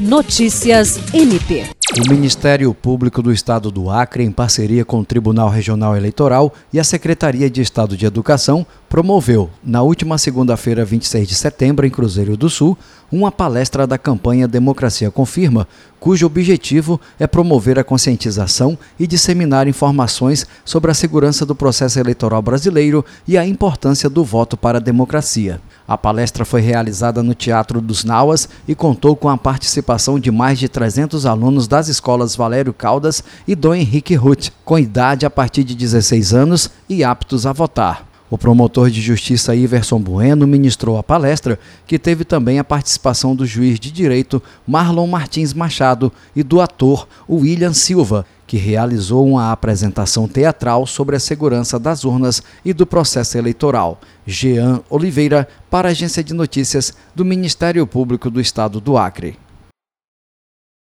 Notícias MP. O Ministério Público do Estado do Acre, em parceria com o Tribunal Regional Eleitoral e a Secretaria de Estado de Educação, promoveu, na última segunda-feira, 26 de setembro, em Cruzeiro do Sul, uma palestra da campanha Democracia Confirma, cujo objetivo é promover a conscientização e disseminar informações sobre a segurança do processo eleitoral brasileiro e a importância do voto para a democracia. A palestra foi realizada no Teatro dos Nauas e contou com a participação de mais de 300 alunos das escolas Valério Caldas e Dom Henrique Ruth, com idade a partir de 16 anos e aptos a votar. O promotor de justiça Iverson Bueno ministrou a palestra, que teve também a participação do juiz de direito Marlon Martins Machado e do ator William Silva, que realizou uma apresentação teatral sobre a segurança das urnas e do processo eleitoral. Jean Oliveira, para a Agência de Notícias do Ministério Público do Estado do Acre.